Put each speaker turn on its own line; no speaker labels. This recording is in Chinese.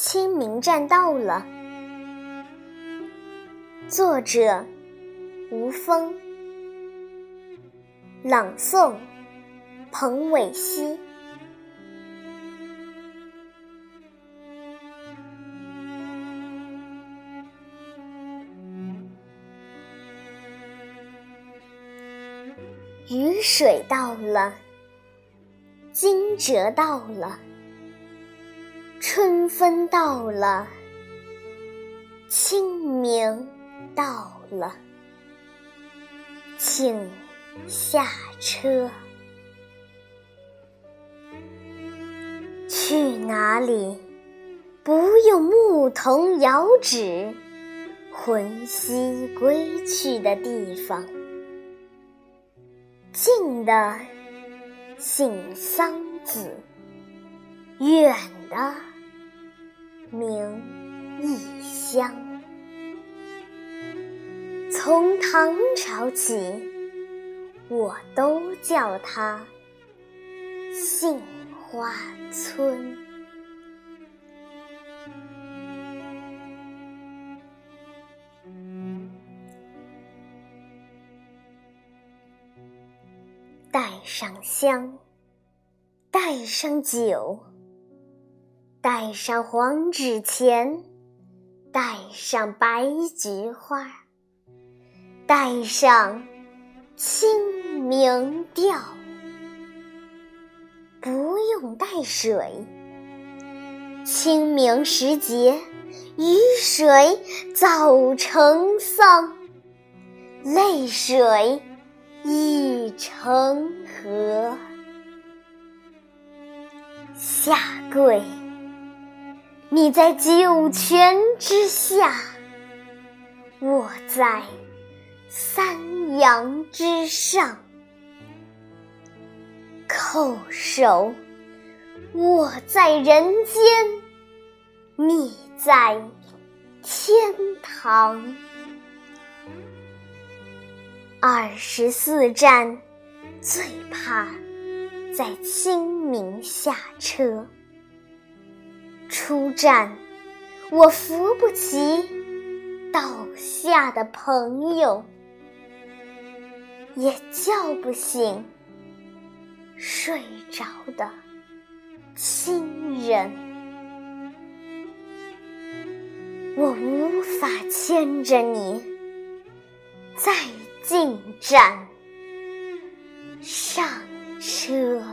清明站到了。作者：吴峰，朗诵：彭伟熙。雨水到了，惊蛰到了，分到了，清明到了，请下车。去哪里？不用牧童遥指，魂兮归去的地方。近的姓桑梓，远的名异乡。从唐朝起，我都叫它杏花村。带上香，带上酒，带上黄纸钱，带上白菊花，带上清明调。不用带水，清明时节，雨水早成桑，泪水。已成河，下跪，你在九泉之下，我在三阳之上；叩首，我在人间，你在天堂。二十四站，最怕在清明下车。出站，我扶不起倒下的朋友，也叫不醒睡着的亲人。我无法牵着你，再。进站，上车。